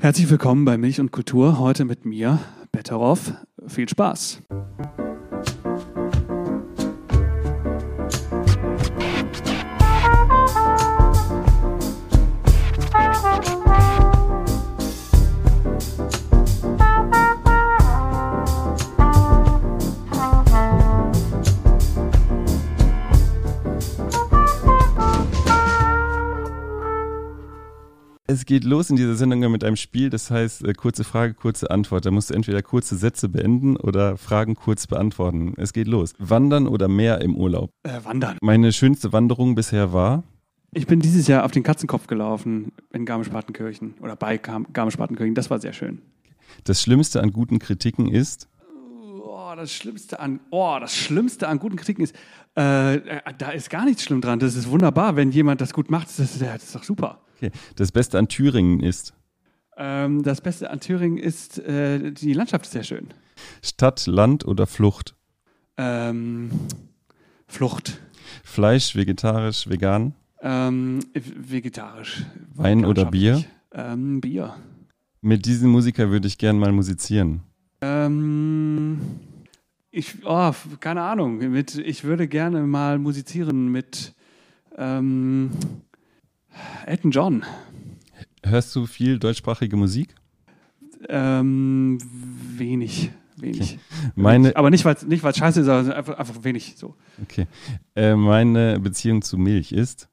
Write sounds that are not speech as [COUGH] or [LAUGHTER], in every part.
Herzlich willkommen bei Milch und Kultur. Heute mit mir, Betteroff. Viel Spaß. Es geht los in dieser Sendung mit einem Spiel, das heißt äh, kurze Frage, kurze Antwort. Da musst du entweder kurze Sätze beenden oder Fragen kurz beantworten. Es geht los. Wandern oder Meer im Urlaub? Äh, wandern. Meine schönste Wanderung bisher war? Ich bin dieses Jahr auf den Katzenkopf gelaufen in Garmisch-Partenkirchen oder bei Garmisch-Partenkirchen. Das war sehr schön. Das Schlimmste an guten Kritiken ist? Oh, das Schlimmste an, oh, das Schlimmste an guten Kritiken ist, äh, äh da ist gar nichts schlimm dran. Das ist wunderbar, wenn jemand das gut macht. Das, das ist doch super. Okay. Das Beste an Thüringen ist? Ähm, das Beste an Thüringen ist, äh, die Landschaft ist sehr schön. Stadt, Land oder Flucht? Ähm, Flucht. Fleisch, vegetarisch, vegan? Ähm, vegetarisch. Wein oder Bier? Ähm, Bier. Mit diesem Musiker würde ich gern mal musizieren. Ähm, ich, oh, keine Ahnung. Mit, ich würde gerne mal musizieren mit ähm, Elton John. Hörst du viel deutschsprachige Musik? Ähm, wenig. Wenig. Okay. Meine, aber nicht, weil es nicht, scheiße ist, sondern einfach, einfach wenig. So. Okay. Äh, meine Beziehung zu Milch ist?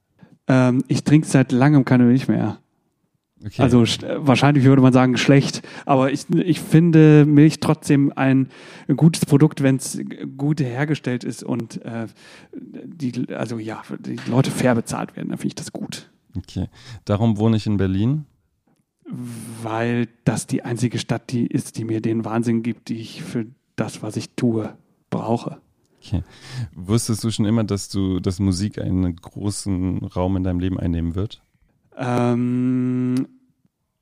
Ähm, ich trinke seit langem keine Milch mehr. Okay. Also wahrscheinlich würde man sagen schlecht, aber ich, ich finde Milch trotzdem ein gutes Produkt, wenn es gut hergestellt ist und äh, die, also ja, die Leute fair bezahlt werden, dann finde ich das gut. Okay. Darum wohne ich in Berlin? Weil das die einzige Stadt die ist, die mir den Wahnsinn gibt, die ich für das, was ich tue, brauche. Okay. Wusstest du schon immer, dass du, dass Musik einen großen Raum in deinem Leben einnehmen wird? Ähm,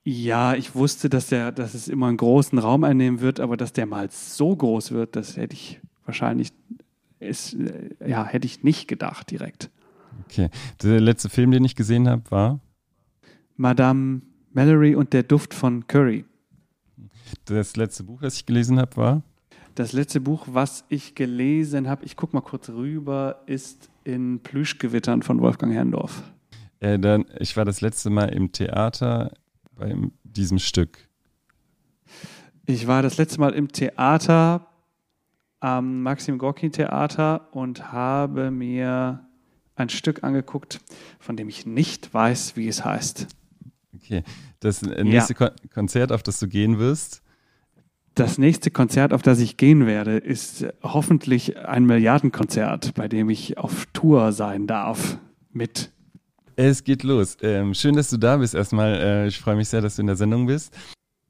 ja, ich wusste, dass der, dass es immer einen großen Raum einnehmen wird, aber dass der mal so groß wird, das hätte ich wahrscheinlich, ist, ja, hätte ich nicht gedacht direkt. Okay. Der letzte Film, den ich gesehen habe, war? Madame Mallory und der Duft von Curry. Das letzte Buch, das ich gelesen habe, war? Das letzte Buch, was ich gelesen habe, ich gucke mal kurz rüber, ist in Plüschgewittern von Wolfgang Herrndorf. Äh, dann, ich war das letzte Mal im Theater bei diesem Stück. Ich war das letzte Mal im Theater am Maxim Gorki Theater und habe mir ein Stück angeguckt, von dem ich nicht weiß, wie es heißt. Okay, das nächste ja. Konzert, auf das du gehen wirst? Das nächste Konzert, auf das ich gehen werde, ist hoffentlich ein Milliardenkonzert, bei dem ich auf Tour sein darf mit. Es geht los. Ähm, schön, dass du da bist erstmal. Äh, ich freue mich sehr, dass du in der Sendung bist.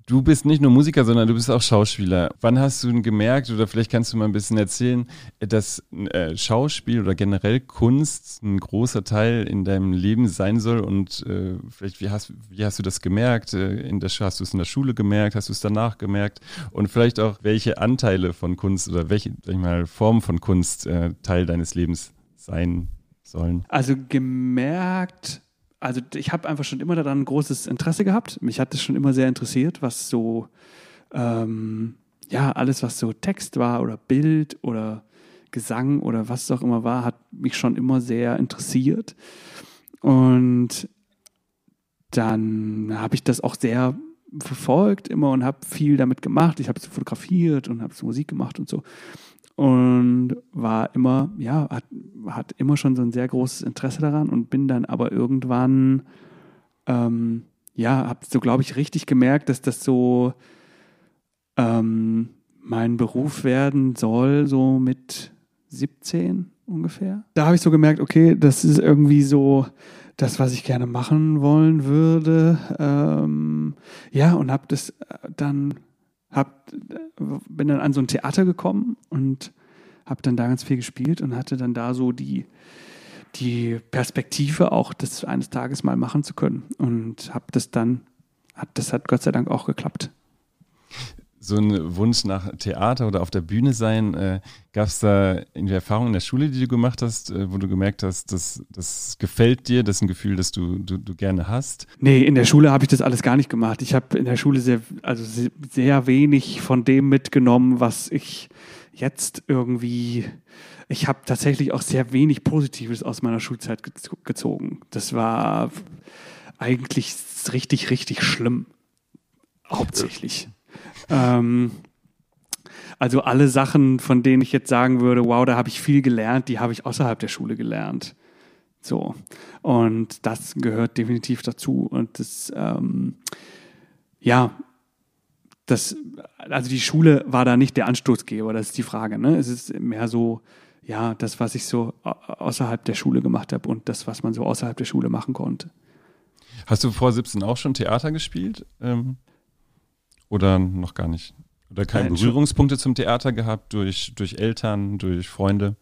Du bist nicht nur Musiker, sondern du bist auch Schauspieler. Wann hast du gemerkt, oder vielleicht kannst du mal ein bisschen erzählen, dass äh, Schauspiel oder generell Kunst ein großer Teil in deinem Leben sein soll? Und äh, vielleicht, wie hast, wie hast du das gemerkt? Äh, in der, hast du es in der Schule gemerkt? Hast du es danach gemerkt? Und vielleicht auch, welche Anteile von Kunst oder welche sag ich mal, Formen von Kunst Teil deines Lebens sein sollen? Also gemerkt also ich habe einfach schon immer daran ein großes Interesse gehabt. Mich hat das schon immer sehr interessiert, was so, ähm, ja, alles, was so Text war oder Bild oder Gesang oder was es auch immer war, hat mich schon immer sehr interessiert. Und dann habe ich das auch sehr verfolgt immer und habe viel damit gemacht. Ich habe es fotografiert und habe es Musik gemacht und so und war immer, ja, hat, hat immer schon so ein sehr großes Interesse daran und bin dann aber irgendwann, ähm, ja, habe so, glaube ich, richtig gemerkt, dass das so ähm, mein Beruf werden soll, so mit 17 ungefähr. Da habe ich so gemerkt, okay, das ist irgendwie so das, was ich gerne machen wollen würde. Ähm, ja, und habe das dann hab, bin dann an so ein Theater gekommen und habe dann da ganz viel gespielt und hatte dann da so die, die Perspektive, auch das eines Tages mal machen zu können. Und habe das dann, hat, das hat Gott sei Dank auch geklappt. So ein Wunsch nach Theater oder auf der Bühne sein? Äh, Gab es da irgendwie Erfahrungen in der Schule, die du gemacht hast, äh, wo du gemerkt hast, dass das gefällt dir, das ist ein Gefühl, das du, du, du gerne hast? Nee, in der Schule habe ich das alles gar nicht gemacht. Ich habe in der Schule sehr, also sehr, sehr wenig von dem mitgenommen, was ich jetzt irgendwie ich habe tatsächlich auch sehr wenig Positives aus meiner Schulzeit gezogen. Das war eigentlich richtig, richtig schlimm. Hauptsächlich. Ähm, also alle Sachen, von denen ich jetzt sagen würde, wow, da habe ich viel gelernt, die habe ich außerhalb der Schule gelernt. So. Und das gehört definitiv dazu. Und das, ähm, ja, das, also die Schule war da nicht der Anstoßgeber, das ist die Frage. Ne? Es ist mehr so, ja, das, was ich so außerhalb der Schule gemacht habe und das, was man so außerhalb der Schule machen konnte. Hast du vor 17 auch schon Theater gespielt? Ähm, oder noch gar nicht? Oder keine Nein, Berührungspunkte zum Theater gehabt durch, durch Eltern, durch Freunde?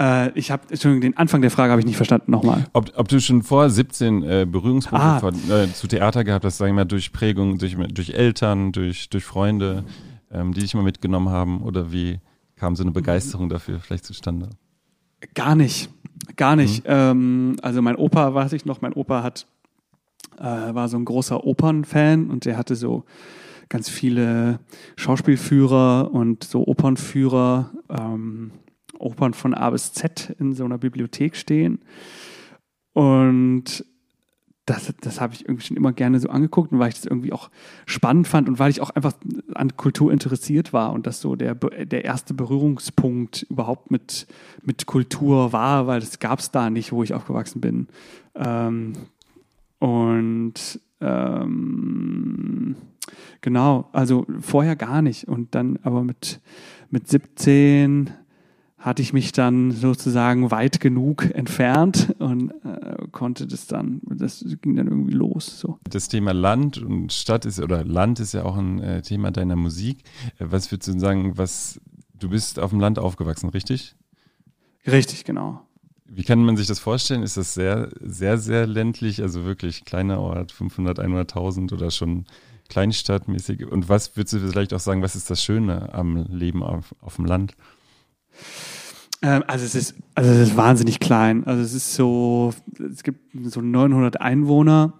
Äh, ich habe, Entschuldigung, den Anfang der Frage habe ich nicht verstanden, nochmal. Ob, ob du schon vor 17 äh, Berührungspunkte ah. vor, äh, zu Theater gehabt hast, sagen wir mal, durch Prägung, durch, durch Eltern, durch, durch Freunde, ähm, die dich mal mitgenommen haben oder wie? kam so eine Begeisterung dafür vielleicht zustande? Gar nicht, gar nicht. Mhm. Ähm, also mein Opa, weiß ich noch, mein Opa hat, äh, war so ein großer Opernfan und der hatte so ganz viele Schauspielführer und so Opernführer, ähm, Opern von A bis Z in so einer Bibliothek stehen. Und das, das habe ich irgendwie schon immer gerne so angeguckt und weil ich das irgendwie auch spannend fand und weil ich auch einfach an Kultur interessiert war und das so der, der erste Berührungspunkt überhaupt mit, mit Kultur war, weil das gab es da nicht, wo ich aufgewachsen bin. Ähm, und ähm, genau, also vorher gar nicht und dann aber mit, mit 17 hatte ich mich dann sozusagen weit genug entfernt und äh, konnte das dann, das ging dann irgendwie los. So. Das Thema Land und Stadt ist, oder Land ist ja auch ein äh, Thema deiner Musik. Äh, was würdest du sagen, was, du bist auf dem Land aufgewachsen, richtig? Richtig, genau. Wie kann man sich das vorstellen? Ist das sehr, sehr, sehr ländlich, also wirklich kleiner Ort, 500, 100.000 oder schon kleinstadtmäßig? Und was würdest du vielleicht auch sagen, was ist das Schöne am Leben auf, auf dem Land? Ähm, also es ist, also es ist wahnsinnig klein. Also es ist so, es gibt so 900 Einwohner.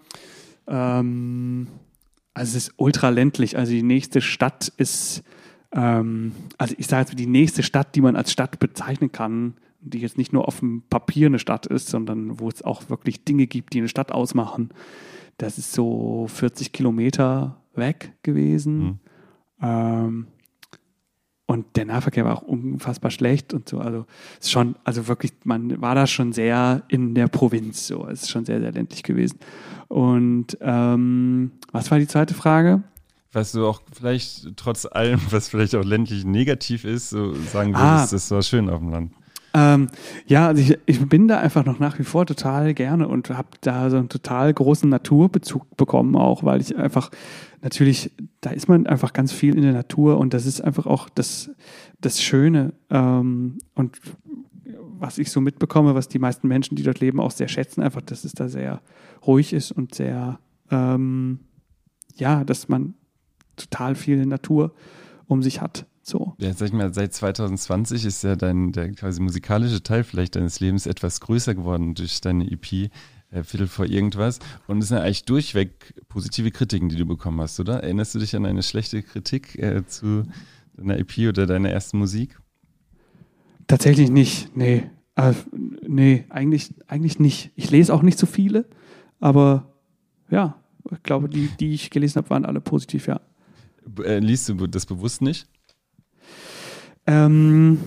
Ähm, also es ist ultra ländlich. Also die nächste Stadt ist, ähm, also ich sage jetzt die nächste Stadt, die man als Stadt bezeichnen kann, die jetzt nicht nur auf dem Papier eine Stadt ist, sondern wo es auch wirklich Dinge gibt, die eine Stadt ausmachen. Das ist so 40 Kilometer weg gewesen. Mhm. Ähm, und der Nahverkehr war auch unfassbar schlecht und so. Also ist schon, also wirklich, man war da schon sehr in der Provinz. So, es ist schon sehr, sehr ländlich gewesen. Und ähm, was war die zweite Frage? Was du auch vielleicht trotz allem, was vielleicht auch ländlich negativ ist, so sagen würdest, ah. das war schön auf dem Land. Ähm, ja, also ich, ich bin da einfach noch nach wie vor total gerne und habe da so einen total großen Naturbezug bekommen, auch weil ich einfach natürlich, da ist man einfach ganz viel in der Natur und das ist einfach auch das, das Schöne. Ähm, und was ich so mitbekomme, was die meisten Menschen, die dort leben, auch sehr schätzen, einfach, dass es da sehr ruhig ist und sehr, ähm, ja, dass man total viel Natur um sich hat. So. Ja, sag ich mal, seit 2020 ist ja dein der quasi musikalische Teil vielleicht deines Lebens etwas größer geworden durch deine EP äh, Viertel vor irgendwas. Und es sind ja eigentlich durchweg positive Kritiken, die du bekommen hast, oder? Erinnerst du dich an eine schlechte Kritik äh, zu deiner EP oder deiner ersten Musik? Tatsächlich nicht, nee. Äh, nee, eigentlich, eigentlich nicht. Ich lese auch nicht so viele, aber ja, ich glaube, die, die ich gelesen habe, waren alle positiv, ja. Äh, liest du das bewusst nicht? Ähm,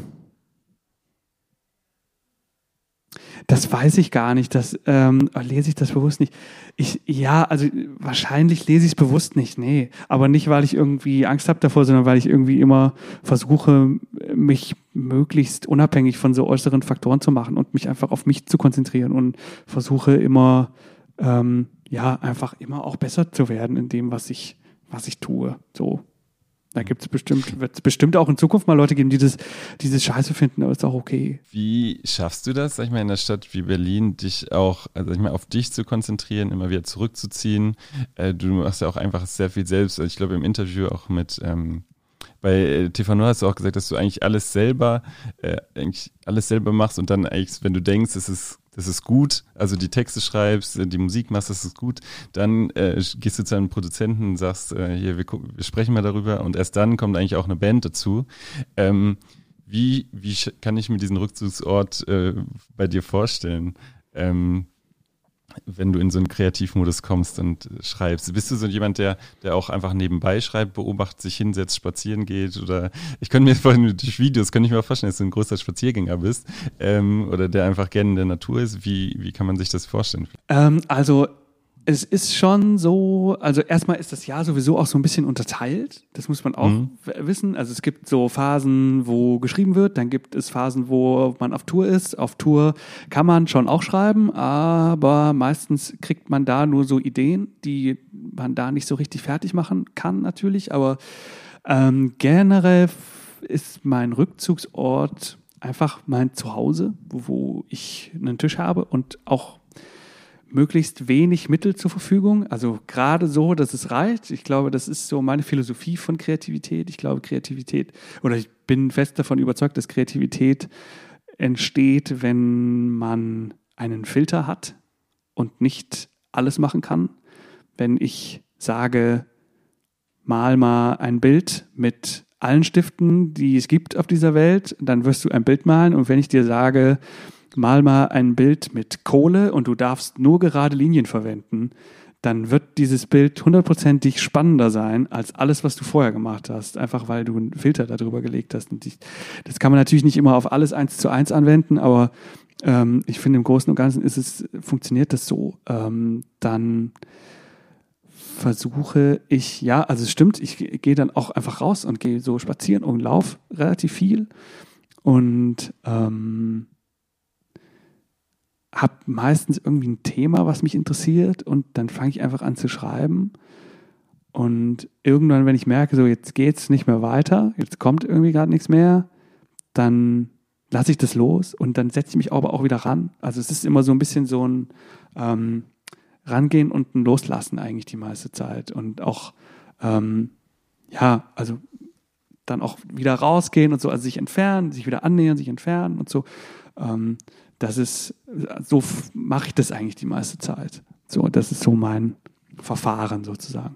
das weiß ich gar nicht. Das ähm, lese ich das bewusst nicht. Ich, ja, also wahrscheinlich lese ich es bewusst nicht, nee. Aber nicht, weil ich irgendwie Angst habe davor, sondern weil ich irgendwie immer versuche, mich möglichst unabhängig von so äußeren Faktoren zu machen und mich einfach auf mich zu konzentrieren und versuche immer, ähm, ja, einfach immer auch besser zu werden in dem, was ich, was ich tue. So. Da gibt es bestimmt, wird es bestimmt auch in Zukunft mal Leute geben, die das, dieses Scheiße finden, aber ist auch okay. Wie schaffst du das, sag ich mal, in einer Stadt wie Berlin, dich auch, also sag ich mal, auf dich zu konzentrieren, immer wieder zurückzuziehen? Äh, du machst ja auch einfach sehr viel selbst. Also ich glaube, im Interview auch mit ähm, bei äh, TV Nur hast du auch gesagt, dass du eigentlich alles selber, äh, eigentlich alles selber machst und dann eigentlich, wenn du denkst, es ist das ist gut, also die Texte schreibst, äh, die Musik machst, das ist gut, dann äh, gehst du zu einem Produzenten und sagst, äh, hier, wir, gucken, wir sprechen mal darüber und erst dann kommt eigentlich auch eine Band dazu. Ähm, wie, wie kann ich mir diesen Rückzugsort äh, bei dir vorstellen? Ähm, wenn du in so einen Kreativmodus kommst und schreibst? Bist du so jemand, der, der auch einfach nebenbei schreibt, beobachtet, sich hinsetzt, spazieren geht? Oder ich könnte mir vorhin durch Videos, könnte ich mir vorstellen, dass du ein großer Spaziergänger bist ähm, oder der einfach gerne in der Natur ist. Wie, wie kann man sich das vorstellen? Ähm, also es ist schon so, also erstmal ist das Jahr sowieso auch so ein bisschen unterteilt. Das muss man auch mhm. wissen. Also es gibt so Phasen, wo geschrieben wird, dann gibt es Phasen, wo man auf Tour ist. Auf Tour kann man schon auch schreiben, aber meistens kriegt man da nur so Ideen, die man da nicht so richtig fertig machen kann, natürlich. Aber ähm, generell ist mein Rückzugsort einfach mein Zuhause, wo ich einen Tisch habe und auch möglichst wenig Mittel zur Verfügung. Also gerade so, dass es reicht. Ich glaube, das ist so meine Philosophie von Kreativität. Ich glaube, Kreativität, oder ich bin fest davon überzeugt, dass Kreativität entsteht, wenn man einen Filter hat und nicht alles machen kann. Wenn ich sage, mal mal ein Bild mit allen Stiften, die es gibt auf dieser Welt, dann wirst du ein Bild malen. Und wenn ich dir sage, mal mal ein Bild mit Kohle und du darfst nur gerade Linien verwenden, dann wird dieses Bild hundertprozentig spannender sein als alles, was du vorher gemacht hast, einfach weil du einen Filter darüber gelegt hast. Und das kann man natürlich nicht immer auf alles eins zu eins anwenden, aber ähm, ich finde im Großen und Ganzen ist es, funktioniert das so. Ähm, dann versuche ich, ja, also es stimmt, ich gehe dann auch einfach raus und gehe so spazieren und laufe relativ viel. Und ähm, habe meistens irgendwie ein Thema, was mich interessiert und dann fange ich einfach an zu schreiben. Und irgendwann, wenn ich merke, so jetzt geht es nicht mehr weiter, jetzt kommt irgendwie gerade nichts mehr, dann lasse ich das los und dann setze ich mich aber auch wieder ran. Also es ist immer so ein bisschen so ein ähm, Rangehen und ein Loslassen eigentlich die meiste Zeit. Und auch, ähm, ja, also dann auch wieder rausgehen und so, also sich entfernen, sich wieder annähern, sich entfernen und so. Ähm, das ist, so mache ich das eigentlich die meiste Zeit. So, das ist so mein Verfahren sozusagen.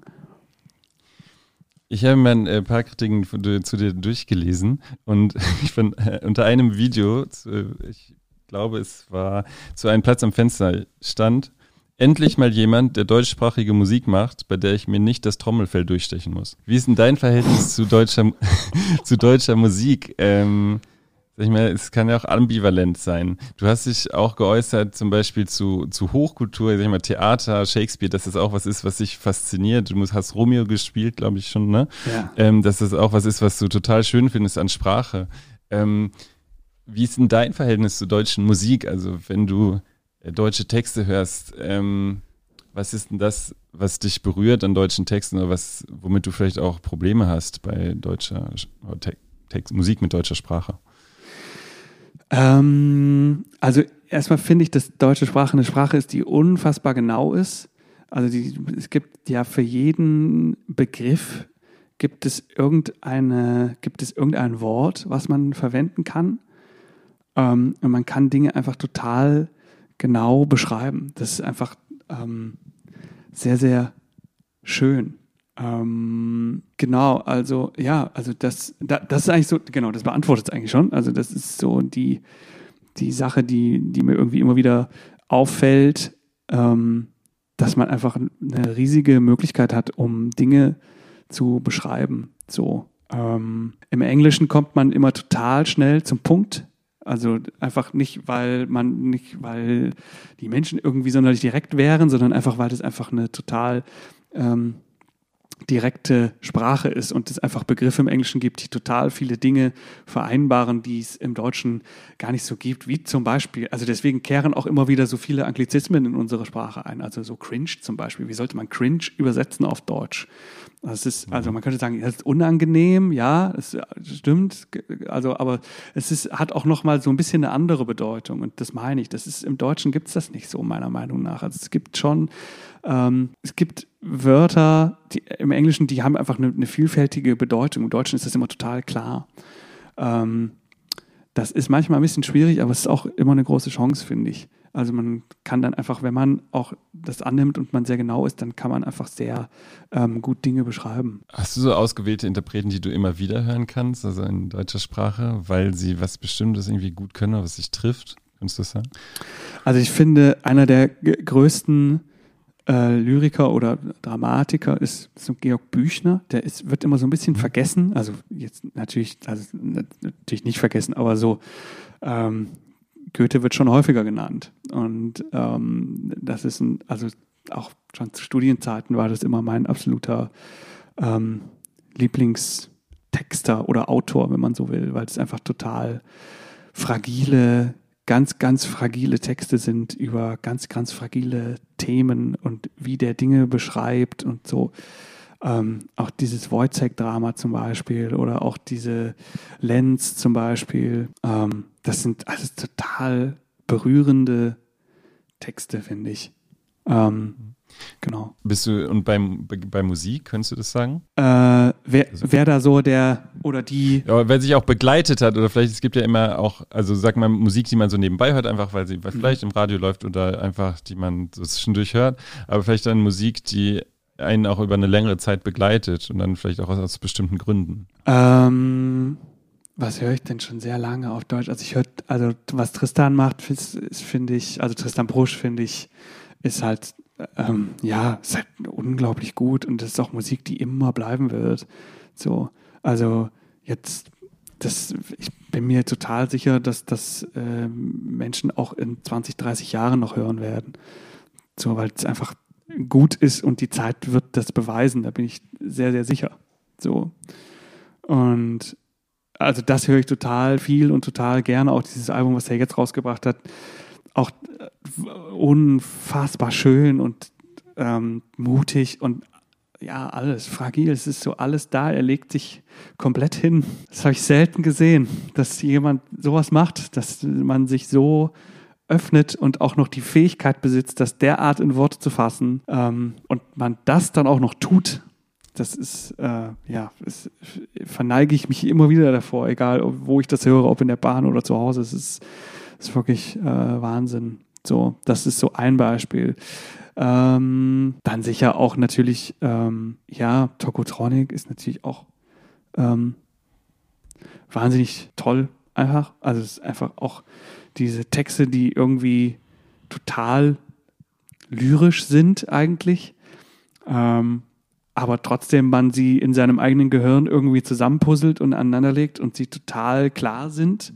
Ich habe mir ein äh, paar Kritiken zu dir durchgelesen und [LAUGHS] ich fand äh, unter einem Video, ich glaube, es war zu einem Platz am Fenster stand, endlich mal jemand, der deutschsprachige Musik macht, bei der ich mir nicht das Trommelfell durchstechen muss. Wie ist denn dein Verhältnis zu deutscher, [LAUGHS] zu deutscher Musik? Ähm, ich mal, es kann ja auch ambivalent sein. Du hast dich auch geäußert, zum Beispiel zu, zu Hochkultur, sag ich mal, Theater, Shakespeare, dass das auch was ist, was dich fasziniert. Du hast Romeo gespielt, glaube ich schon, ne? Ja. Ähm, dass das auch was ist, was du total schön findest an Sprache. Ähm, wie ist denn dein Verhältnis zur deutschen Musik? Also, wenn du äh, deutsche Texte hörst, ähm, was ist denn das, was dich berührt an deutschen Texten oder was, womit du vielleicht auch Probleme hast bei deutscher Text, Musik mit deutscher Sprache? Ähm, also erstmal finde ich, dass deutsche Sprache eine Sprache ist, die unfassbar genau ist. Also die, es gibt ja für jeden Begriff gibt es irgendeine, gibt es irgendein Wort, was man verwenden kann. Ähm, und man kann Dinge einfach total genau beschreiben. Das ist einfach ähm, sehr, sehr schön. Ähm, genau, also ja, also das, das ist eigentlich so, genau, das beantwortet es eigentlich schon. Also das ist so die, die Sache, die, die mir irgendwie immer wieder auffällt, ähm, dass man einfach eine riesige Möglichkeit hat, um Dinge zu beschreiben. So ähm, im Englischen kommt man immer total schnell zum Punkt. Also einfach nicht, weil man nicht, weil die Menschen irgendwie sonderlich direkt wären, sondern einfach, weil das einfach eine total ähm, direkte Sprache ist und es einfach Begriffe im Englischen gibt, die total viele Dinge vereinbaren, die es im Deutschen gar nicht so gibt, wie zum Beispiel, also deswegen kehren auch immer wieder so viele Anglizismen in unsere Sprache ein, also so cringe zum Beispiel. Wie sollte man cringe übersetzen auf Deutsch? Das ist, also man könnte sagen, das ist unangenehm, ja, es stimmt, also, aber es ist, hat auch nochmal so ein bisschen eine andere Bedeutung und das meine ich. Das ist, im Deutschen gibt es das nicht so, meiner Meinung nach. Also es gibt schon, ähm, es gibt Wörter die, im Englischen, die haben einfach eine, eine, vielfältige Bedeutung. Im Deutschen ist das immer total klar. Ähm, das ist manchmal ein bisschen schwierig, aber es ist auch immer eine große Chance, finde ich. Also man kann dann einfach, wenn man auch das annimmt und man sehr genau ist, dann kann man einfach sehr ähm, gut Dinge beschreiben. Hast du so ausgewählte Interpreten, die du immer wieder hören kannst, also in deutscher Sprache, weil sie was Bestimmtes irgendwie gut können, was sich trifft? Kannst du das sagen? Also ich finde, einer der größten äh, Lyriker oder Dramatiker ist so Georg Büchner. Der ist, wird immer so ein bisschen vergessen. Also jetzt natürlich, also natürlich nicht vergessen, aber so ähm, Goethe wird schon häufiger genannt. Und ähm, das ist ein, also auch schon zu Studienzeiten war das immer mein absoluter ähm, Lieblingstexter oder Autor, wenn man so will, weil es einfach total fragile, ganz, ganz fragile Texte sind über ganz, ganz fragile Themen und wie der Dinge beschreibt und so. Ähm, auch dieses Wojciech-Drama zum Beispiel oder auch diese Lenz zum Beispiel. Ähm, das sind alles total berührende Texte, finde ich. Ähm, genau. Bist du, und beim, bei Musik, könntest du das sagen? Äh, wer, also, wer da so der oder die. Ja, wer sich auch begleitet hat, oder vielleicht, es gibt ja immer auch, also sag mal, Musik, die man so nebenbei hört, einfach weil sie mhm. vielleicht im Radio läuft oder einfach, die man so zwischendurch hört, aber vielleicht dann Musik, die einen auch über eine längere Zeit begleitet und dann vielleicht auch aus, aus bestimmten Gründen? Ähm, was höre ich denn schon sehr lange auf Deutsch? Also ich höre, also was Tristan macht, finde ich, also Tristan Brusch finde ich, ist halt, ähm, ja, ist halt unglaublich gut und das ist auch Musik, die immer bleiben wird. So, also jetzt, das, ich bin mir total sicher, dass das äh, Menschen auch in 20, 30 Jahren noch hören werden. So, weil es einfach gut ist und die Zeit wird das beweisen, da bin ich sehr, sehr sicher. So. Und also das höre ich total viel und total gerne. Auch dieses Album, was er jetzt rausgebracht hat, auch äh, unfassbar schön und ähm, mutig und ja, alles fragil. Es ist so alles da. Er legt sich komplett hin. Das habe ich selten gesehen, dass jemand sowas macht, dass man sich so öffnet und auch noch die Fähigkeit besitzt, das derart in Worte zu fassen ähm, und man das dann auch noch tut, das ist, äh, ja, es, verneige ich mich immer wieder davor, egal wo ich das höre, ob in der Bahn oder zu Hause. Es ist, ist wirklich äh, Wahnsinn. So, das ist so ein Beispiel. Ähm, dann sicher auch natürlich, ähm, ja, Tokotronic ist natürlich auch ähm, wahnsinnig toll einfach. Also es ist einfach auch diese Texte, die irgendwie total lyrisch sind eigentlich, ähm, aber trotzdem man sie in seinem eigenen Gehirn irgendwie zusammenpuzzelt und aneinanderlegt und sie total klar sind.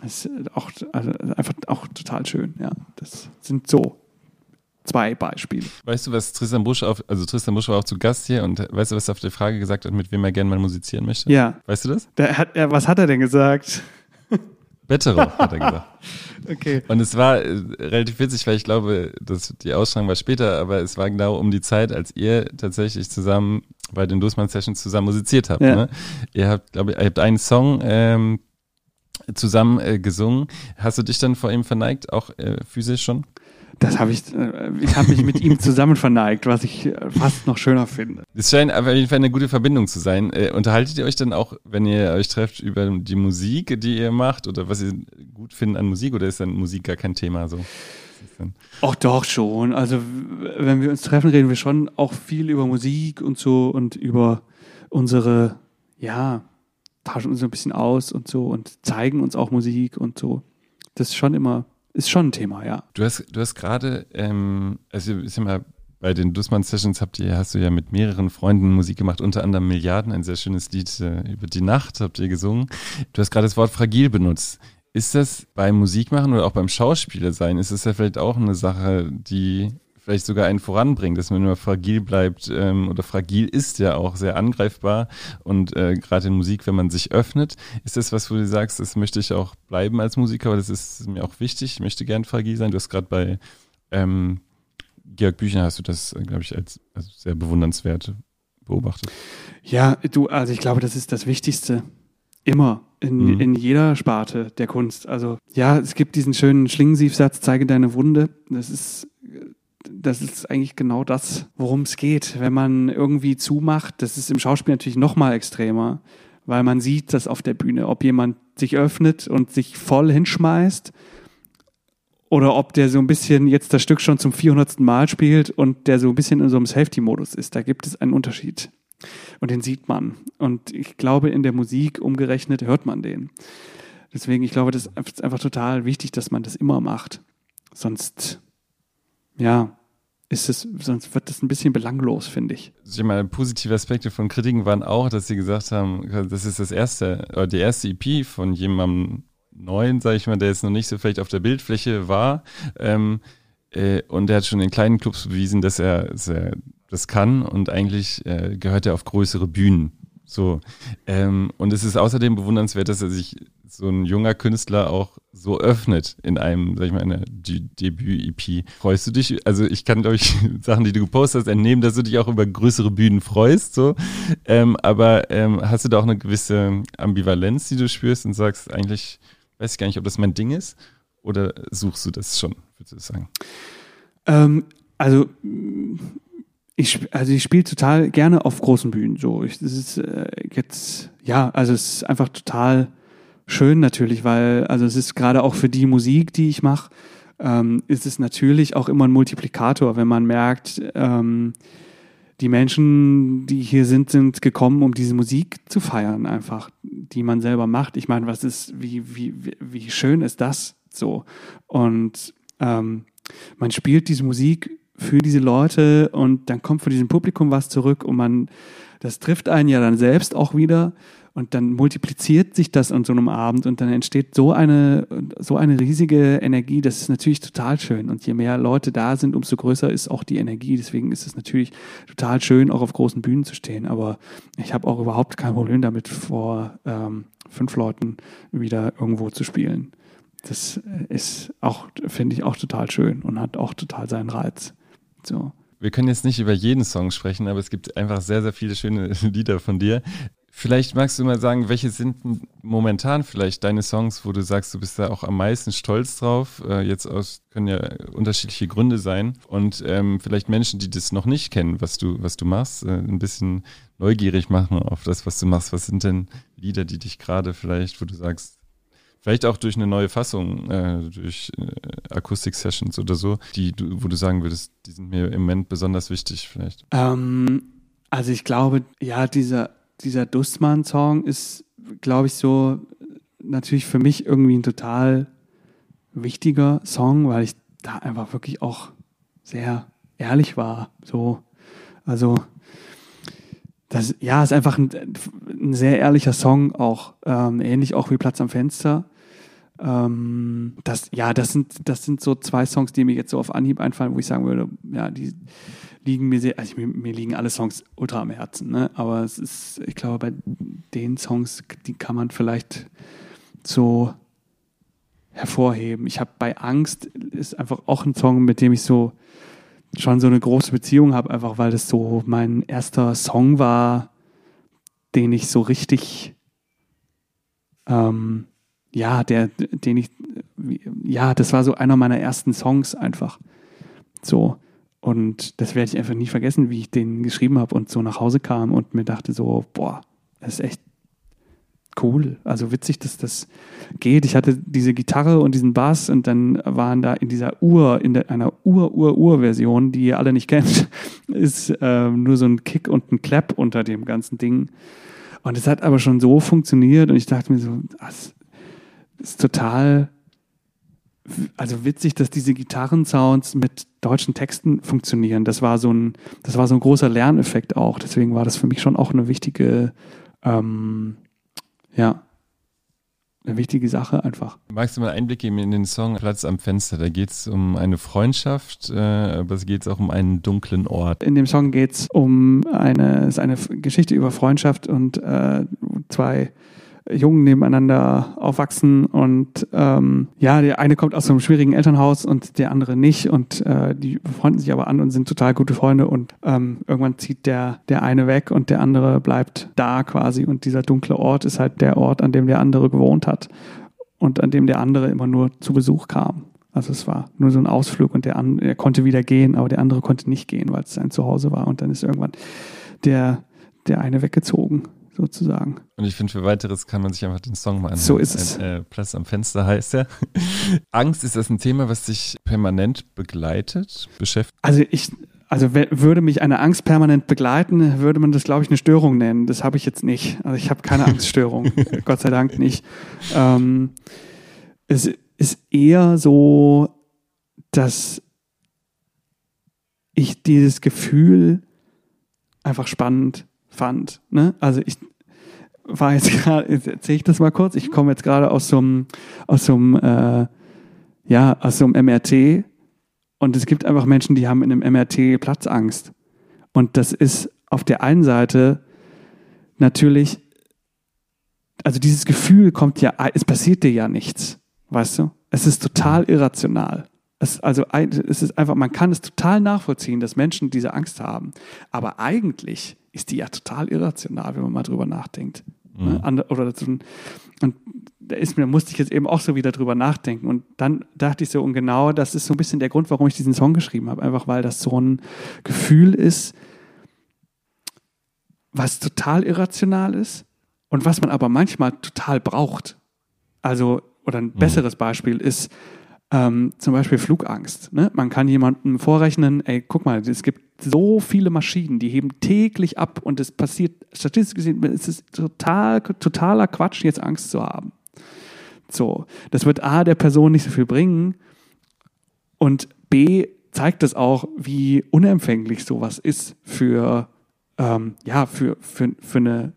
Das ist auch, also einfach auch total schön, ja. Das sind so zwei Beispiele. Weißt du, was Tristan Busch auf, also Tristan Busch war auch zu Gast hier und weißt du, was er auf die Frage gesagt hat, mit wem er gerne mal musizieren möchte? Ja. Weißt du das? Der hat, was hat er denn gesagt? Betterow, hat er gesagt. [LAUGHS] okay. Und es war äh, relativ witzig, weil ich glaube, dass die Ausstrahlung war später, aber es war genau um die Zeit, als ihr tatsächlich zusammen bei den Dussmann Sessions zusammen musiziert habt. Ja. Ne? Ihr habt, glaube ich, ihr habt einen Song ähm, zusammen äh, gesungen. Hast du dich dann vor ihm verneigt, auch äh, physisch schon? Das habe ich, äh, ich habe mich mit ihm zusammen verneigt, was ich äh, fast noch schöner finde. Es scheint auf jeden Fall eine gute Verbindung zu sein. Äh, unterhaltet ihr euch dann auch, wenn ihr euch trefft, über die Musik, die ihr macht oder was ihr gut findet an Musik oder ist dann Musik gar kein Thema so? Ach doch schon. Also wenn wir uns treffen, reden wir schon auch viel über Musik und so und über unsere, ja, tauschen uns ein bisschen aus und so und zeigen uns auch Musik und so. Das ist schon immer ist schon ein Thema, ja. Du hast, du hast gerade, ähm, also ich sag mal, bei den Dussmann Sessions habt ihr, hast du ja mit mehreren Freunden Musik gemacht, unter anderem Milliarden, ein sehr schönes Lied äh, über die Nacht habt ihr gesungen. Du hast gerade das Wort fragil benutzt. Ist das beim Musikmachen oder auch beim Schauspieler sein, ist das ja vielleicht auch eine Sache, die vielleicht sogar einen voranbringt, dass man immer fragil bleibt ähm, oder fragil ist ja auch sehr angreifbar und äh, gerade in Musik, wenn man sich öffnet, ist das was, wo du sagst, das möchte ich auch bleiben als Musiker, weil das ist mir auch wichtig, ich möchte gern fragil sein. Du hast gerade bei ähm, Georg Büchner hast du das, äh, glaube ich, als, als sehr bewundernswert beobachtet? Ja, du, also ich glaube, das ist das Wichtigste. Immer. In, mhm. in jeder Sparte der Kunst. Also, ja, es gibt diesen schönen Schlingensiefsatz, zeige deine Wunde. Das ist, das ist eigentlich genau das, worum es geht. Wenn man irgendwie zumacht, das ist im Schauspiel natürlich noch mal extremer, weil man sieht das auf der Bühne, ob jemand sich öffnet und sich voll hinschmeißt oder ob der so ein bisschen jetzt das Stück schon zum 400. Mal spielt und der so ein bisschen in so einem Safety-Modus ist. Da gibt es einen Unterschied. Und den sieht man. Und ich glaube, in der Musik umgerechnet hört man den. Deswegen, ich glaube, das ist einfach total wichtig, dass man das immer macht. Sonst, ja, ist es, sonst wird das ein bisschen belanglos, finde ich. Ich meine, positive Aspekte von Kritiken waren auch, dass sie gesagt haben, das ist das erste, oder die erste EP von jemandem neuen, sage ich mal, der jetzt noch nicht so vielleicht auf der Bildfläche war. Ähm, äh, und der hat schon in kleinen Clubs bewiesen, dass er, dass er das kann und eigentlich äh, gehört er auf größere Bühnen. So. Ähm, und es ist außerdem bewundernswert, dass er sich so ein junger Künstler auch so öffnet in einem, sag ich mal, einer Debüt-EP. Freust du dich? Also ich kann, glaube ich, [LAUGHS] Sachen, die du gepostet hast, entnehmen, dass du dich auch über größere Bühnen freust, so. Ähm, aber ähm, hast du da auch eine gewisse Ambivalenz, die du spürst und sagst, eigentlich weiß ich gar nicht, ob das mein Ding ist? Oder suchst du das schon, würdest du sagen? Ähm, also ich, also ich spiele total gerne auf großen Bühnen. So, ich, das ist äh, jetzt, ja, also es ist einfach total schön natürlich, weil, also es ist gerade auch für die Musik, die ich mache, ähm, ist es natürlich auch immer ein Multiplikator, wenn man merkt, ähm, die Menschen, die hier sind, sind gekommen, um diese Musik zu feiern, einfach, die man selber macht. Ich meine, was ist, wie, wie, wie schön ist das so? Und ähm, man spielt diese Musik für diese Leute und dann kommt von diesem Publikum was zurück und man, das trifft einen ja dann selbst auch wieder und dann multipliziert sich das an so einem Abend und dann entsteht so eine, so eine riesige Energie. Das ist natürlich total schön. Und je mehr Leute da sind, umso größer ist auch die Energie. Deswegen ist es natürlich total schön, auch auf großen Bühnen zu stehen. Aber ich habe auch überhaupt kein Problem damit, vor ähm, fünf Leuten wieder irgendwo zu spielen. Das ist auch, finde ich, auch total schön und hat auch total seinen Reiz. So. Wir können jetzt nicht über jeden Song sprechen, aber es gibt einfach sehr, sehr viele schöne [LAUGHS] Lieder von dir. Vielleicht magst du mal sagen, welche sind momentan vielleicht deine Songs, wo du sagst, du bist da auch am meisten stolz drauf? Äh, jetzt aus können ja unterschiedliche Gründe sein und ähm, vielleicht Menschen, die das noch nicht kennen, was du was du machst, äh, ein bisschen neugierig machen auf das, was du machst. Was sind denn Lieder, die dich gerade vielleicht, wo du sagst, Vielleicht auch durch eine neue Fassung, äh, durch äh, Akustik-Sessions oder so, die du, wo du sagen würdest, die sind mir im Moment besonders wichtig, vielleicht. Ähm, also ich glaube, ja, dieser, dieser Dustmann-Song ist, glaube ich, so natürlich für mich irgendwie ein total wichtiger Song, weil ich da einfach wirklich auch sehr ehrlich war. So, also das, ja, ist einfach ein, ein sehr ehrlicher Song, auch ähm, ähnlich auch wie Platz am Fenster. Ähm, das, ja, das sind, das sind so zwei Songs, die mir jetzt so auf Anhieb einfallen, wo ich sagen würde, ja, die liegen mir sehr, also mir, mir liegen alle Songs ultra am Herzen, ne? Aber es ist, ich glaube, bei den Songs, die kann man vielleicht so hervorheben. Ich habe bei Angst ist einfach auch ein Song, mit dem ich so schon so eine große Beziehung habe, einfach weil das so mein erster Song war, den ich so richtig, ähm, ja, der, den ich, ja, das war so einer meiner ersten Songs einfach. So. Und das werde ich einfach nie vergessen, wie ich den geschrieben habe und so nach Hause kam und mir dachte so, boah, das ist echt cool. Also witzig, dass das geht. Ich hatte diese Gitarre und diesen Bass und dann waren da in dieser Ur, in der, einer Ur-Ur-Ur-Version, die ihr alle nicht kennt, [LAUGHS] ist äh, nur so ein Kick und ein Clap unter dem ganzen Ding. Und es hat aber schon so funktioniert und ich dachte mir so, das ist total, also witzig, dass diese Gitarrensounds mit deutschen Texten funktionieren. Das war so ein, das war so ein großer Lerneffekt auch. Deswegen war das für mich schon auch eine wichtige ähm, ja. Eine wichtige Sache einfach. Magst du mal Einblick geben in den Song Platz am Fenster? Da geht es um eine Freundschaft, äh, aber es geht auch um einen dunklen Ort. In dem Song geht es um eine, ist eine Geschichte über Freundschaft und äh, zwei Jungen nebeneinander aufwachsen und ähm, ja, der eine kommt aus einem schwierigen Elternhaus und der andere nicht und äh, die befreunden sich aber an und sind total gute Freunde und ähm, irgendwann zieht der, der eine weg und der andere bleibt da quasi und dieser dunkle Ort ist halt der Ort, an dem der andere gewohnt hat und an dem der andere immer nur zu Besuch kam. Also es war nur so ein Ausflug und der, an, er konnte wieder gehen, aber der andere konnte nicht gehen, weil es sein Zuhause war und dann ist irgendwann der, der eine weggezogen sozusagen. Und ich finde, für weiteres kann man sich einfach den Song mal anhören. So ist es. Ein, äh, Platz am Fenster heißt er. [LAUGHS] Angst, ist das ein Thema, was dich permanent begleitet, beschäftigt? Also ich, also würde mich eine Angst permanent begleiten, würde man das, glaube ich, eine Störung nennen. Das habe ich jetzt nicht. Also ich habe keine [LAUGHS] Angststörung, Gott sei Dank nicht. Ähm, es ist eher so, dass ich dieses Gefühl einfach spannend fand. Ne? Also ich war jetzt [LAUGHS] gerade, jetzt erzähle ich das mal kurz, ich komme jetzt gerade aus so einem, aus so einem, äh, ja, aus so einem MRT und es gibt einfach Menschen, die haben in einem MRT Platzangst. Und das ist auf der einen Seite natürlich, also dieses Gefühl kommt ja, es passiert dir ja nichts, weißt du? Es ist total irrational. Es, also es ist einfach, man kann es total nachvollziehen, dass Menschen diese Angst haben. Aber eigentlich ist die ja total irrational, wenn man mal drüber nachdenkt. Ne? Mhm. Oder und da ist mir, musste ich jetzt eben auch so wieder drüber nachdenken. Und dann dachte ich so, und genau das ist so ein bisschen der Grund, warum ich diesen Song geschrieben habe. Einfach weil das so ein Gefühl ist, was total irrational ist und was man aber manchmal total braucht. Also, oder ein mhm. besseres Beispiel ist, ähm, zum Beispiel Flugangst. Ne? Man kann jemandem vorrechnen, ey, guck mal, es gibt so viele Maschinen, die heben täglich ab und es passiert, statistisch gesehen, es ist total, totaler Quatsch, jetzt Angst zu haben. So, das wird A, der Person nicht so viel bringen und B, zeigt es auch, wie unempfänglich sowas ist für, ähm, ja, für, für, für eine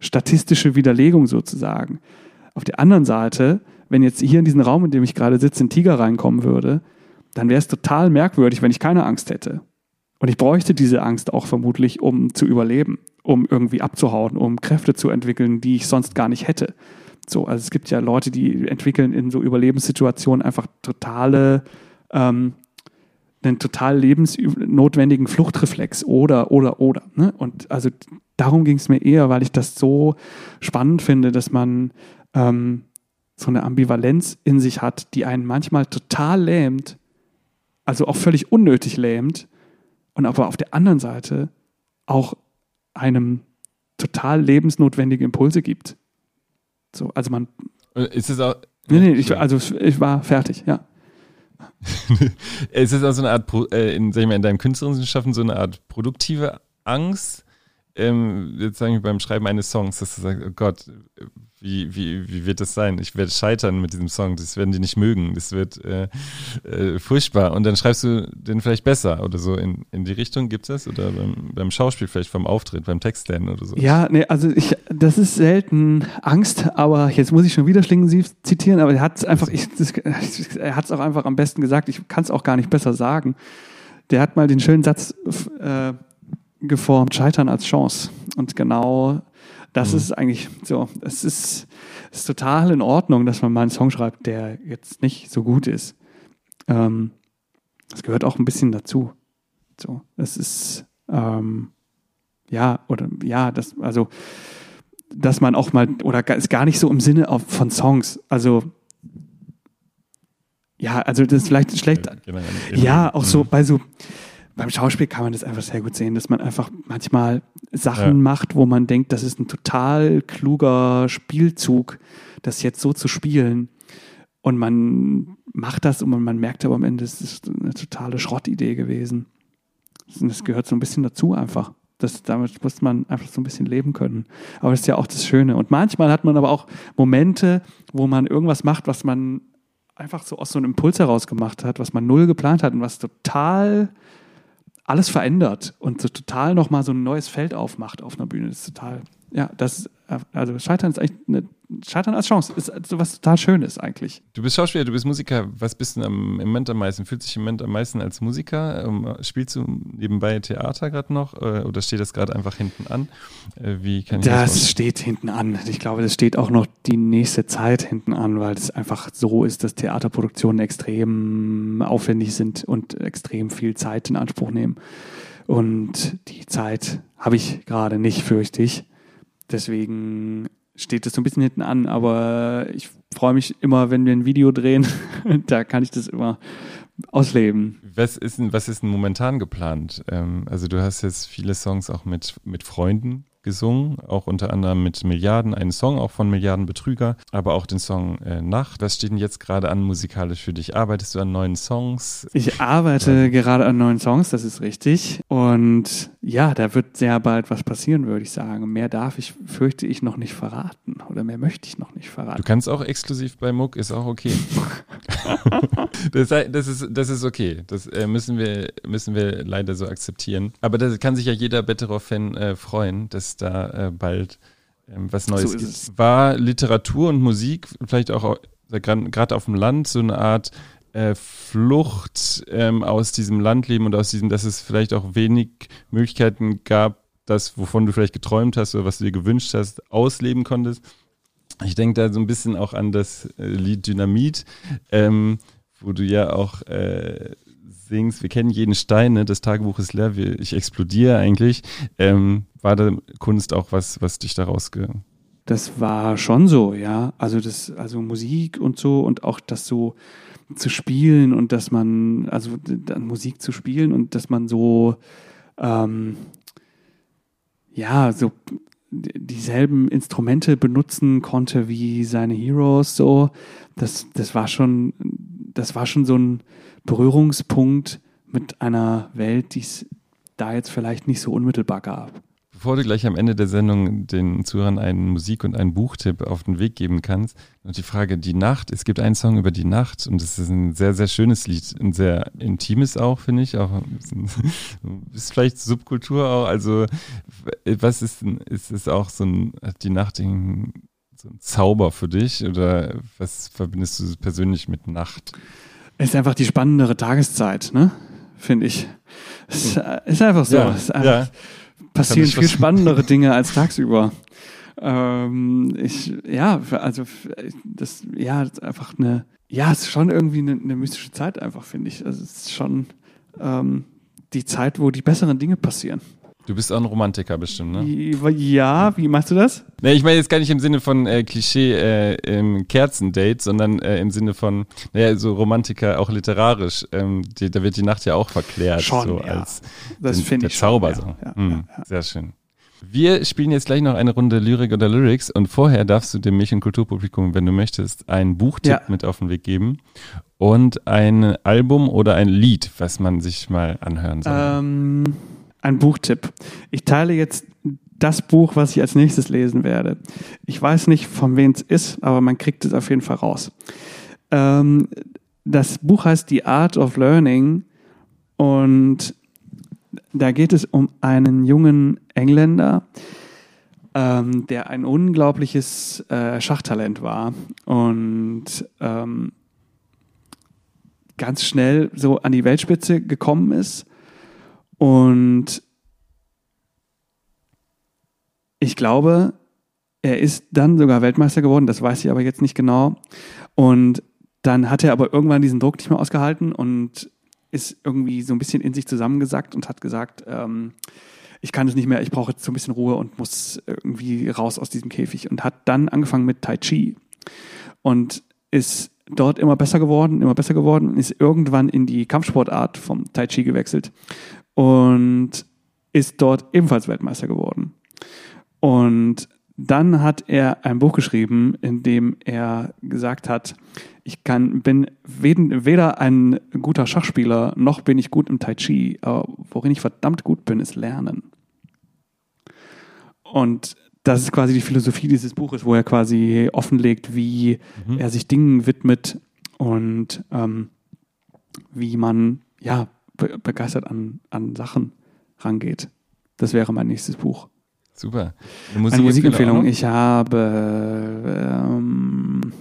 statistische Widerlegung sozusagen. Auf der anderen Seite wenn jetzt hier in diesen Raum, in dem ich gerade sitze, ein Tiger reinkommen würde, dann wäre es total merkwürdig, wenn ich keine Angst hätte. Und ich bräuchte diese Angst auch vermutlich, um zu überleben, um irgendwie abzuhauen, um Kräfte zu entwickeln, die ich sonst gar nicht hätte. So, also es gibt ja Leute, die entwickeln in so Überlebenssituationen einfach totale, ähm, einen total lebensnotwendigen Fluchtreflex oder, oder, oder. Ne? Und also darum ging es mir eher, weil ich das so spannend finde, dass man ähm, so eine Ambivalenz in sich hat, die einen manchmal total lähmt, also auch völlig unnötig lähmt, und aber auf der anderen Seite auch einem total lebensnotwendige Impulse gibt. So, also man. Ist es auch. Nee, nee, ich, also ich war fertig, ja. [LAUGHS] ist es auch so eine Art, äh, in, sag ich mal, in deinem künstlerischen Schaffen so eine Art produktive Angst, ähm, jetzt sagen wir beim Schreiben eines Songs, dass du sagst, oh Gott, wie, wie, wie wird das sein? Ich werde scheitern mit diesem Song, das werden die nicht mögen, das wird äh, äh, furchtbar. Und dann schreibst du den vielleicht besser oder so in, in die Richtung, gibt es das? Oder beim, beim Schauspiel vielleicht, beim Auftritt, beim Textlernen oder so? Ja, nee, also ich, das ist selten Angst, aber jetzt muss ich schon wieder Schlingensief zitieren, aber er hat es einfach, ich, das, er hat es auch einfach am besten gesagt, ich kann es auch gar nicht besser sagen. Der hat mal den schönen Satz äh, geformt, Scheitern als Chance. Und genau das mhm. ist eigentlich so, es ist, ist total in Ordnung, dass man mal einen Song schreibt, der jetzt nicht so gut ist. Ähm, das gehört auch ein bisschen dazu. So, es ist, ähm, ja, oder ja, das, also, dass man auch mal, oder ist gar nicht so im Sinne von Songs, also, ja, also das ist vielleicht schlecht. Ja, auch so mhm. bei so, beim Schauspiel kann man das einfach sehr gut sehen, dass man einfach manchmal Sachen ja. macht, wo man denkt, das ist ein total kluger Spielzug, das jetzt so zu spielen. Und man macht das und man merkt aber am Ende, es ist eine totale Schrottidee gewesen. Das gehört so ein bisschen dazu einfach. Das, damit muss man einfach so ein bisschen leben können. Aber das ist ja auch das Schöne. Und manchmal hat man aber auch Momente, wo man irgendwas macht, was man einfach so aus so einem Impuls heraus gemacht hat, was man null geplant hat und was total alles verändert und so total nochmal so ein neues Feld aufmacht auf einer Bühne. Das ist total, ja, das, also Scheitern ist eigentlich eine, Scheitern als Chance ist so was total Schönes eigentlich. Du bist Schauspieler, du bist Musiker. Was bist du am, im Moment am meisten? Fühlt sich im Moment am meisten als Musiker? Ähm, spielst du nebenbei Theater gerade noch äh, oder steht das gerade einfach hinten an? Äh, wie kann ich das, das steht hinten an. Ich glaube, das steht auch noch die nächste Zeit hinten an, weil es einfach so ist, dass Theaterproduktionen extrem aufwendig sind und extrem viel Zeit in Anspruch nehmen. Und die Zeit habe ich gerade nicht, fürchte ich. Deswegen steht das so ein bisschen hinten an, aber ich freue mich immer, wenn wir ein Video drehen. [LAUGHS] da kann ich das immer ausleben. Was ist denn, was ist denn momentan geplant? Ähm, also du hast jetzt viele Songs auch mit, mit Freunden gesungen, auch unter anderem mit Milliarden, einen Song auch von Milliarden Betrüger, aber auch den Song äh, Nacht. Was steht denn jetzt gerade an musikalisch für dich? Arbeitest du an neuen Songs? Ich arbeite ja. gerade an neuen Songs, das ist richtig. Und ja, da wird sehr bald was passieren, würde ich sagen. Mehr darf ich, fürchte ich, noch nicht verraten. Oder mehr möchte ich noch nicht verraten. Du kannst auch exklusiv bei Muck, ist auch okay. [LAUGHS] das, das, ist, das ist okay. Das äh, müssen, wir, müssen wir leider so akzeptieren. Aber da kann sich ja jeder Betteroff-Fan äh, freuen, dass da äh, bald ähm, was Neues so gibt. War Literatur und Musik vielleicht auch gerade auf dem Land so eine Art äh, Flucht ähm, aus diesem Landleben und aus diesem, dass es vielleicht auch wenig Möglichkeiten gab, das, wovon du vielleicht geträumt hast oder was du dir gewünscht hast, ausleben konntest. Ich denke da so ein bisschen auch an das äh, Lied Dynamit, ähm, wo du ja auch äh, singst, wir kennen jeden Stein, ne? das Tagebuch ist leer, ich explodiere eigentlich. Ähm, war da Kunst auch was, was dich daraus ge das war schon so, ja. Also das, also Musik und so und auch das so zu spielen und dass man, also Musik zu spielen und dass man so, ähm, ja, so dieselben Instrumente benutzen konnte wie seine Heroes, so. Das, das war schon, das war schon so ein Berührungspunkt mit einer Welt, die es da jetzt vielleicht nicht so unmittelbar gab. Bevor du gleich am Ende der Sendung den Zuhörern einen Musik- und einen Buchtipp auf den Weg geben kannst, noch die Frage, die Nacht, es gibt einen Song über die Nacht und es ist ein sehr, sehr schönes Lied, ein sehr intimes auch, finde ich, auch bisschen, [LAUGHS] ist vielleicht Subkultur auch, also was ist, ist es auch so ein, hat die Nacht ein, so ein Zauber für dich oder was verbindest du persönlich mit Nacht? Es ist einfach die spannendere Tageszeit, ne? Finde ich. Es ist einfach so. Ja, einfach, ja passieren viel spannendere [LAUGHS] Dinge als tagsüber. Ähm, ich, ja, also das, ja, das ist einfach eine, ja, es ist schon irgendwie eine, eine mystische Zeit einfach, finde ich. Also es ist schon ähm, die Zeit, wo die besseren Dinge passieren. Du bist auch ein Romantiker bestimmt, ne? Ja, wie machst du das? Nee, ich meine jetzt gar nicht im Sinne von äh, Klischee äh, im Kerzendate, sondern äh, im Sinne von, naja, so Romantiker auch literarisch. Ähm, die, da wird die Nacht ja auch verklärt. Schon, so ja. als das finde ich Zauber. Schon, ja, so. Ja, mhm, sehr schön. Wir spielen jetzt gleich noch eine Runde Lyrik oder Lyrics und vorher darfst du dem Milch- und Kulturpublikum, wenn du möchtest, einen Buchtipp mit auf den Weg geben und ein Album oder ein Lied, was man sich mal anhören soll. Ähm ein Buchtipp. Ich teile jetzt das Buch, was ich als nächstes lesen werde. Ich weiß nicht, von wem es ist, aber man kriegt es auf jeden Fall raus. Ähm, das Buch heißt The Art of Learning und da geht es um einen jungen Engländer, ähm, der ein unglaubliches äh, Schachtalent war und ähm, ganz schnell so an die Weltspitze gekommen ist und ich glaube, er ist dann sogar Weltmeister geworden, das weiß ich aber jetzt nicht genau. Und dann hat er aber irgendwann diesen Druck nicht mehr ausgehalten und ist irgendwie so ein bisschen in sich zusammengesackt und hat gesagt, ähm, ich kann es nicht mehr, ich brauche jetzt so ein bisschen Ruhe und muss irgendwie raus aus diesem Käfig. Und hat dann angefangen mit Tai Chi und ist dort immer besser geworden, immer besser geworden und ist irgendwann in die Kampfsportart vom Tai Chi gewechselt und ist dort ebenfalls Weltmeister geworden. Und dann hat er ein Buch geschrieben, in dem er gesagt hat, ich kann, bin weder ein guter Schachspieler, noch bin ich gut im Tai Chi, aber worin ich verdammt gut bin, ist Lernen. Und das ist quasi die Philosophie dieses Buches, wo er quasi offenlegt, wie mhm. er sich Dingen widmet und ähm, wie man ja be begeistert an, an Sachen rangeht. Das wäre mein nächstes Buch. Super. Eine Musikempfehlung. Musikempfehlung. Ich habe ähm,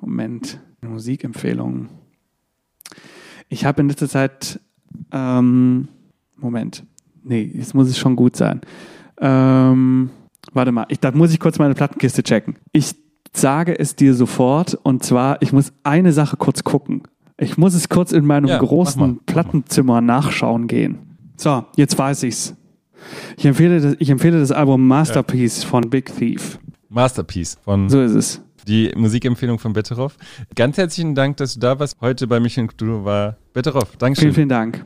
Moment, eine Musikempfehlung. Ich habe in letzter Zeit ähm, Moment. Nee, jetzt muss es schon gut sein. Ähm, warte mal, ich, da muss ich kurz meine Plattenkiste checken. Ich sage es dir sofort und zwar, ich muss eine Sache kurz gucken. Ich muss es kurz in meinem ja, großen Plattenzimmer nachschauen gehen. So, jetzt weiß ich's. Ich empfehle das, ich empfehle das Album Masterpiece ja. von Big Thief. Masterpiece von. So ist es. Die Musikempfehlung von Betteroff. Ganz herzlichen Dank, dass du da warst. Heute bei Michael Cthulhu war Betteroff. Dankeschön. Vielen, vielen Dank.